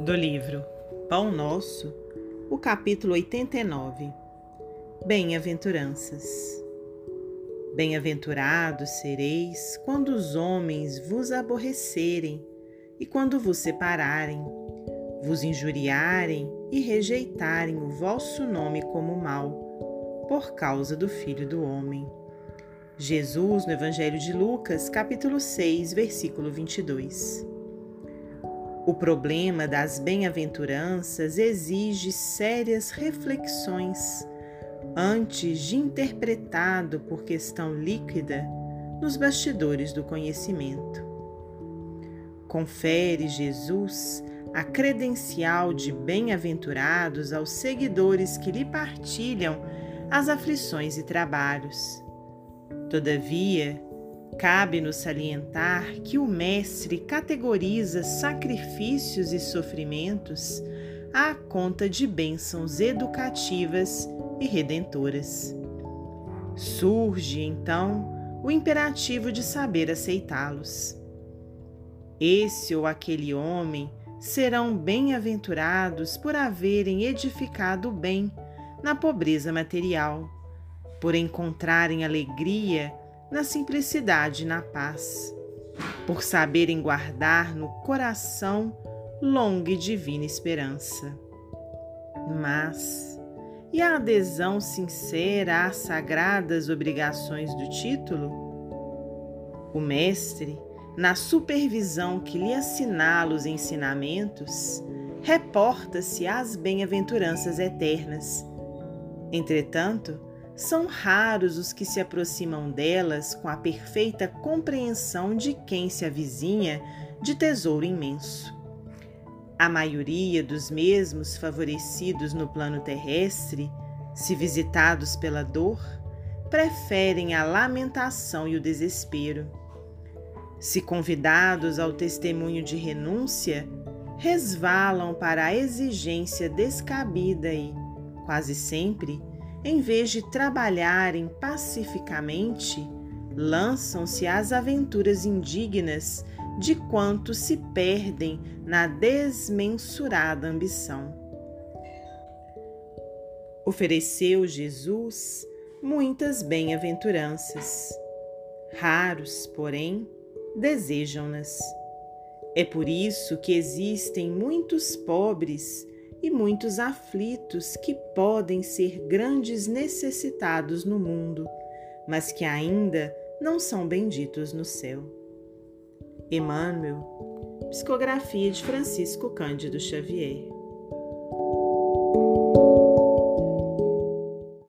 do livro Pão Nosso, o capítulo 89 Bem-aventuranças. Bem-aventurados sereis quando os homens vos aborrecerem e quando vos separarem, vos injuriarem e rejeitarem o vosso nome como mal, por causa do Filho do Homem. Jesus, no Evangelho de Lucas, capítulo 6, versículo 22. O problema das bem-aventuranças exige sérias reflexões antes de interpretado por questão líquida nos bastidores do conhecimento. Confere Jesus a credencial de bem-aventurados aos seguidores que lhe partilham as aflições e trabalhos. Todavia, Cabe-nos salientar que o Mestre categoriza sacrifícios e sofrimentos à conta de bênçãos educativas e redentoras. Surge, então, o imperativo de saber aceitá-los. Esse ou aquele homem serão bem-aventurados por haverem edificado o bem na pobreza material, por encontrarem alegria na simplicidade e na paz, por saberem guardar no coração longa e divina esperança. Mas, e a adesão sincera às sagradas obrigações do título? O Mestre, na supervisão que lhe assinala os ensinamentos, reporta-se às bem-aventuranças eternas. Entretanto, são raros os que se aproximam delas com a perfeita compreensão de quem se avizinha de tesouro imenso. A maioria dos mesmos favorecidos no plano terrestre, se visitados pela dor, preferem a lamentação e o desespero. Se convidados ao testemunho de renúncia, resvalam para a exigência descabida e, quase sempre, em vez de trabalharem pacificamente, lançam-se às aventuras indignas de quanto se perdem na desmensurada ambição. Ofereceu Jesus muitas bem-aventuranças. Raros, porém, desejam-nas. É por isso que existem muitos pobres e muitos aflitos que podem ser grandes necessitados no mundo, mas que ainda não são benditos no céu. Emmanuel, Psicografia de Francisco Cândido Xavier.